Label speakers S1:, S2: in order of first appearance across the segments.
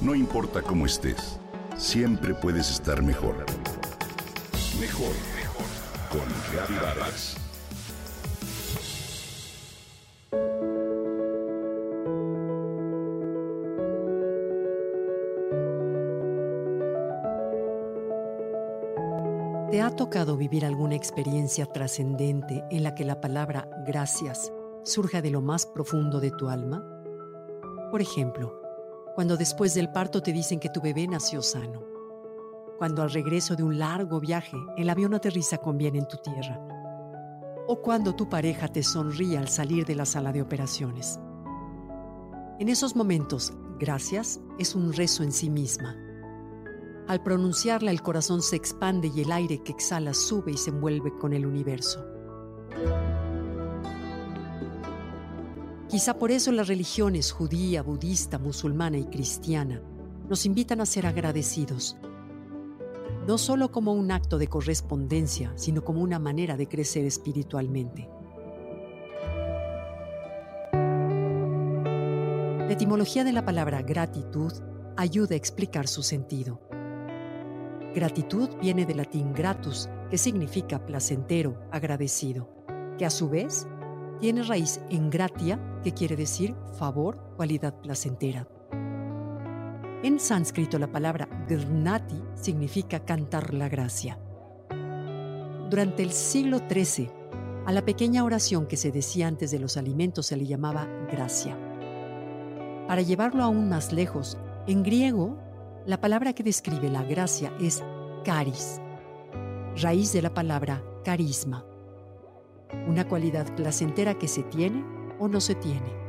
S1: No importa cómo estés, siempre puedes estar mejor. Mejor, mejor. Con Reavivadas.
S2: ¿Te ha tocado vivir alguna experiencia trascendente en la que la palabra gracias surja de lo más profundo de tu alma? Por ejemplo, cuando después del parto te dicen que tu bebé nació sano, cuando al regreso de un largo viaje el avión aterriza con bien en tu tierra, o cuando tu pareja te sonríe al salir de la sala de operaciones. En esos momentos, gracias es un rezo en sí misma. Al pronunciarla el corazón se expande y el aire que exhala sube y se envuelve con el universo. Quizá por eso las religiones judía, budista, musulmana y cristiana nos invitan a ser agradecidos, no solo como un acto de correspondencia, sino como una manera de crecer espiritualmente. La etimología de la palabra gratitud ayuda a explicar su sentido. Gratitud viene del latín gratus, que significa placentero, agradecido, que a su vez tiene raíz en gratia, que quiere decir favor, cualidad placentera. En sánscrito la palabra grnati significa cantar la gracia. Durante el siglo XIII, a la pequeña oración que se decía antes de los alimentos se le llamaba gracia. Para llevarlo aún más lejos, en griego, la palabra que describe la gracia es caris, raíz de la palabra carisma una cualidad placentera que se tiene o no se tiene.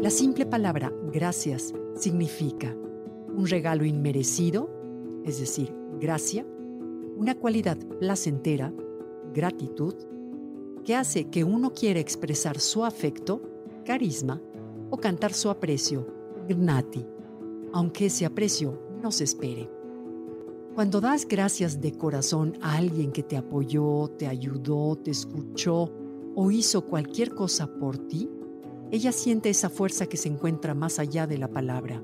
S2: La simple palabra gracias significa un regalo inmerecido, es decir, gracia, una cualidad placentera, gratitud, que hace que uno quiera expresar su afecto, carisma, o cantar su aprecio, gnati, aunque ese aprecio no se espere. Cuando das gracias de corazón a alguien que te apoyó, te ayudó, te escuchó o hizo cualquier cosa por ti, ella siente esa fuerza que se encuentra más allá de la palabra.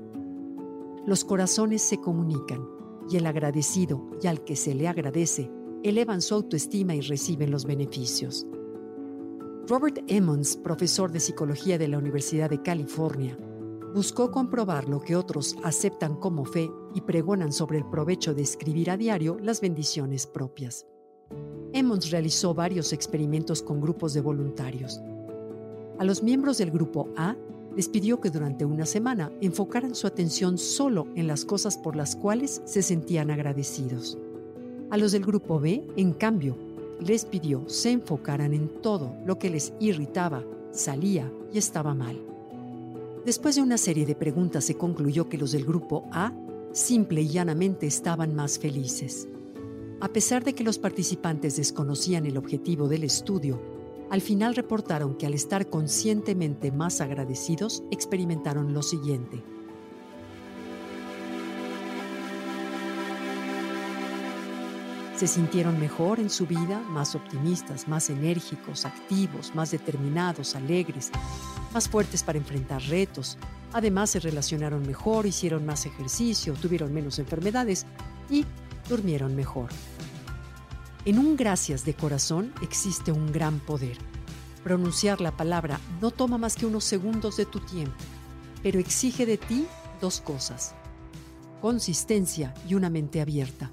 S2: Los corazones se comunican y el agradecido y al que se le agradece elevan su autoestima y reciben los beneficios. Robert Emmons, profesor de psicología de la Universidad de California, buscó comprobar lo que otros aceptan como fe y pregonan sobre el provecho de escribir a diario las bendiciones propias. Emmons realizó varios experimentos con grupos de voluntarios. A los miembros del grupo A les pidió que durante una semana enfocaran su atención solo en las cosas por las cuales se sentían agradecidos. A los del grupo B, en cambio, les pidió se enfocaran en todo lo que les irritaba, salía y estaba mal. Después de una serie de preguntas se concluyó que los del grupo A simple y llanamente estaban más felices. A pesar de que los participantes desconocían el objetivo del estudio, al final reportaron que al estar conscientemente más agradecidos experimentaron lo siguiente. Se sintieron mejor en su vida, más optimistas, más enérgicos, activos, más determinados, alegres, más fuertes para enfrentar retos. Además se relacionaron mejor, hicieron más ejercicio, tuvieron menos enfermedades y durmieron mejor. En un gracias de corazón existe un gran poder. Pronunciar la palabra no toma más que unos segundos de tu tiempo, pero exige de ti dos cosas. Consistencia y una mente abierta.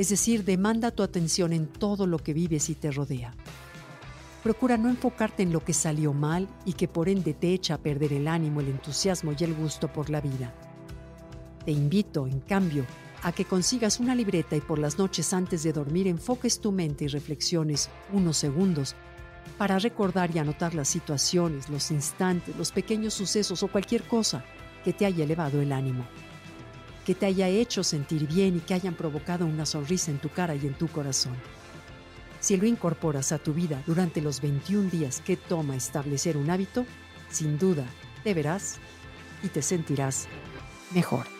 S2: Es decir, demanda tu atención en todo lo que vives y te rodea. Procura no enfocarte en lo que salió mal y que por ende te echa a perder el ánimo, el entusiasmo y el gusto por la vida. Te invito, en cambio, a que consigas una libreta y por las noches antes de dormir enfoques tu mente y reflexiones unos segundos para recordar y anotar las situaciones, los instantes, los pequeños sucesos o cualquier cosa que te haya elevado el ánimo, que te haya hecho sentir bien y que hayan provocado una sonrisa en tu cara y en tu corazón. Si lo incorporas a tu vida durante los 21 días que toma establecer un hábito, sin duda te verás y te sentirás mejor.